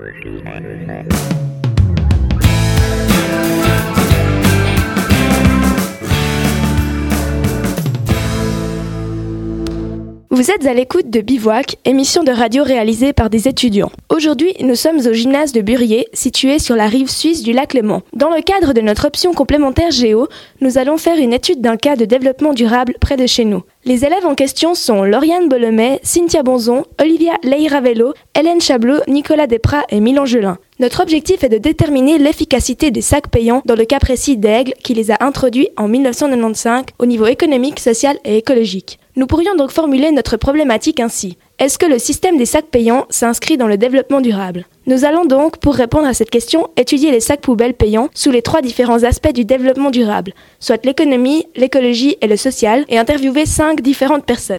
Working. Vous êtes à l'écoute de Bivouac, émission de radio réalisée par des étudiants. Aujourd'hui, nous sommes au gymnase de Burier, situé sur la rive suisse du lac Léman. Dans le cadre de notre option complémentaire Géo, nous allons faire une étude d'un cas de développement durable près de chez nous. Les élèves en question sont Lauriane Bolomet, Cynthia Bonzon, Olivia Leiravello, Hélène Chablot, Nicolas Desprats et Milan Gelin. Notre objectif est de déterminer l'efficacité des sacs payants dans le cas précis d'Aigle qui les a introduits en 1995 au niveau économique, social et écologique. Nous pourrions donc formuler notre problématique ainsi. Est-ce que le système des sacs payants s'inscrit dans le développement durable? Nous allons donc, pour répondre à cette question, étudier les sacs poubelles payants sous les trois différents aspects du développement durable, soit l'économie, l'écologie et le social, et interviewer cinq différentes personnes.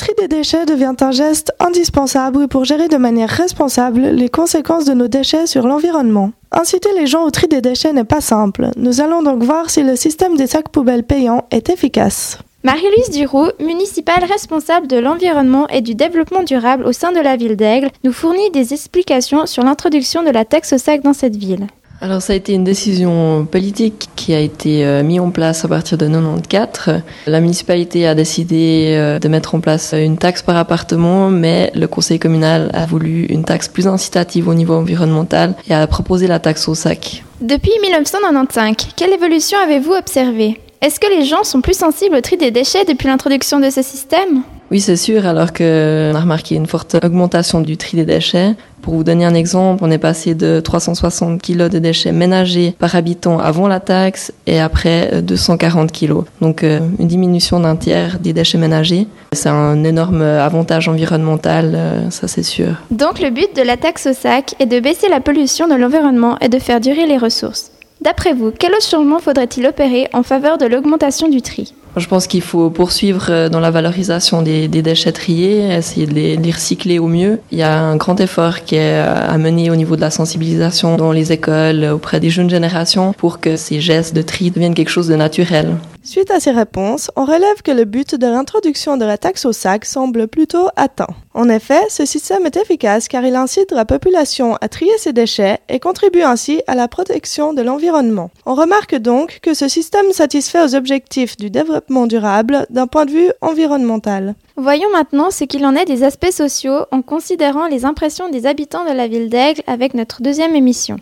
Tri des déchets devient un geste indispensable pour gérer de manière responsable les conséquences de nos déchets sur l'environnement. Inciter les gens au tri des déchets n'est pas simple. Nous allons donc voir si le système des sacs poubelles payants est efficace. Marie-Louise Duroux, municipale responsable de l'environnement et du développement durable au sein de la ville d'Aigle, nous fournit des explications sur l'introduction de la taxe au sac dans cette ville. Alors ça a été une décision politique qui a été euh, mise en place à partir de 94. La municipalité a décidé euh, de mettre en place une taxe par appartement, mais le conseil communal a voulu une taxe plus incitative au niveau environnemental et a proposé la taxe au sac. Depuis 1995, quelle évolution avez-vous observée? Est-ce que les gens sont plus sensibles au tri des déchets depuis l'introduction de ce système? Oui, c'est sûr, alors qu'on a remarqué une forte augmentation du tri des déchets. Pour vous donner un exemple, on est passé de 360 kg de déchets ménagers par habitant avant la taxe et après 240 kg. Donc euh, une diminution d'un tiers des déchets ménagers. C'est un énorme avantage environnemental, euh, ça c'est sûr. Donc le but de la taxe au sac est de baisser la pollution de l'environnement et de faire durer les ressources. D'après vous, quel autre changement faudrait-il opérer en faveur de l'augmentation du tri? Je pense qu'il faut poursuivre euh, dans la valorisation des, déchets triés, essayer de les, les, recycler au mieux. Il y a un grand effort qui est euh, à mener au niveau de la sensibilisation dans les écoles, auprès des jeunes générations, pour que ces gestes de tri deviennent quelque chose de naturel. Suite à ces réponses, on relève que le but de l'introduction de la taxe au sac semble plutôt atteint. En effet, ce système est efficace car il incite la population à trier ses déchets et contribue ainsi à la protection de l'environnement. On remarque donc que ce système satisfait aux objectifs du développement durable d'un point de vue environnemental. Voyons maintenant ce qu'il en est des aspects sociaux en considérant les impressions des habitants de la ville d'Aigle avec notre deuxième émission.